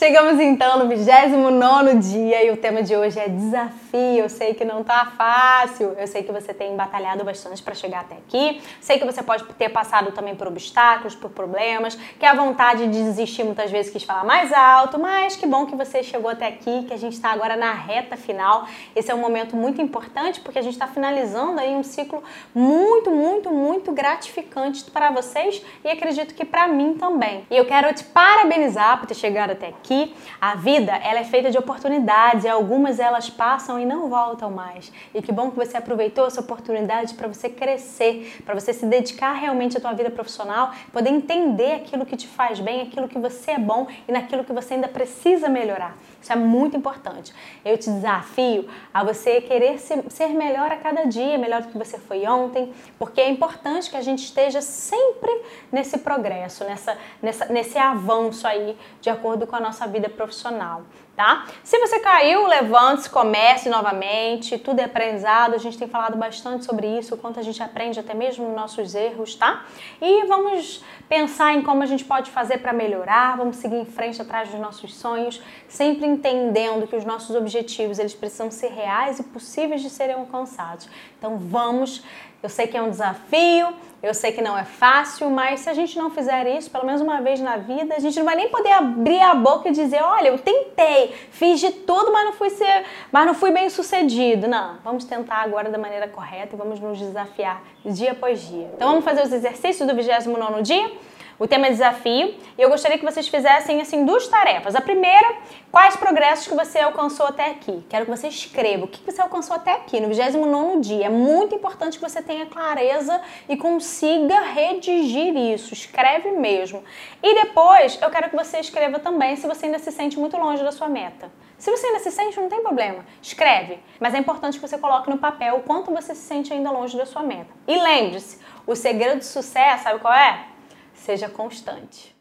Chegamos então no 29 dia e o tema de hoje é desafio. Eu sei que não tá fácil, eu sei que você tem batalhado bastante para chegar até aqui, sei que você pode ter passado também por obstáculos, por problemas, que a vontade de desistir muitas vezes quis falar mais alto, mas que bom que você chegou até aqui, que a gente está agora na reta final. Esse é um momento muito importante porque a gente está finalizando aí um ciclo muito, muito, muito gratificante para vocês e acredito que para mim também. E eu quero te parabenizar por ter chegado até aqui aqui, a vida ela é feita de oportunidades e algumas elas passam e não voltam mais. E que bom que você aproveitou essa oportunidade para você crescer, para você se dedicar realmente à tua vida profissional, poder entender aquilo que te faz bem, aquilo que você é bom e naquilo que você ainda precisa melhorar. Isso é muito importante. Eu te desafio a você querer ser melhor a cada dia, melhor do que você foi ontem, porque é importante que a gente esteja sempre nesse progresso, nessa, nessa, nesse avanço aí, de acordo com a nossa vida profissional tá? Se você caiu, levante-se, comece novamente, tudo é aprendizado, a gente tem falado bastante sobre isso, o quanto a gente aprende até mesmo nos nossos erros, tá? E vamos pensar em como a gente pode fazer para melhorar, vamos seguir em frente atrás dos nossos sonhos, sempre entendendo que os nossos objetivos, eles precisam ser reais e possíveis de serem alcançados. Então vamos eu sei que é um desafio, eu sei que não é fácil, mas se a gente não fizer isso, pelo menos uma vez na vida, a gente não vai nem poder abrir a boca e dizer, olha, eu tentei, fiz de tudo, mas não fui ser, mas não fui bem sucedido. Não, vamos tentar agora da maneira correta e vamos nos desafiar dia após dia. Então vamos fazer os exercícios do 29 dia? O tema é desafio e eu gostaria que vocês fizessem assim duas tarefas. A primeira, quais progressos que você alcançou até aqui? Quero que você escreva o que você alcançou até aqui, no 29 dia. É muito importante que você tenha clareza e consiga redigir isso. Escreve mesmo. E depois, eu quero que você escreva também se você ainda se sente muito longe da sua meta. Se você ainda se sente, não tem problema. Escreve. Mas é importante que você coloque no papel o quanto você se sente ainda longe da sua meta. E lembre-se, o segredo do sucesso, sabe qual é? Seja constante.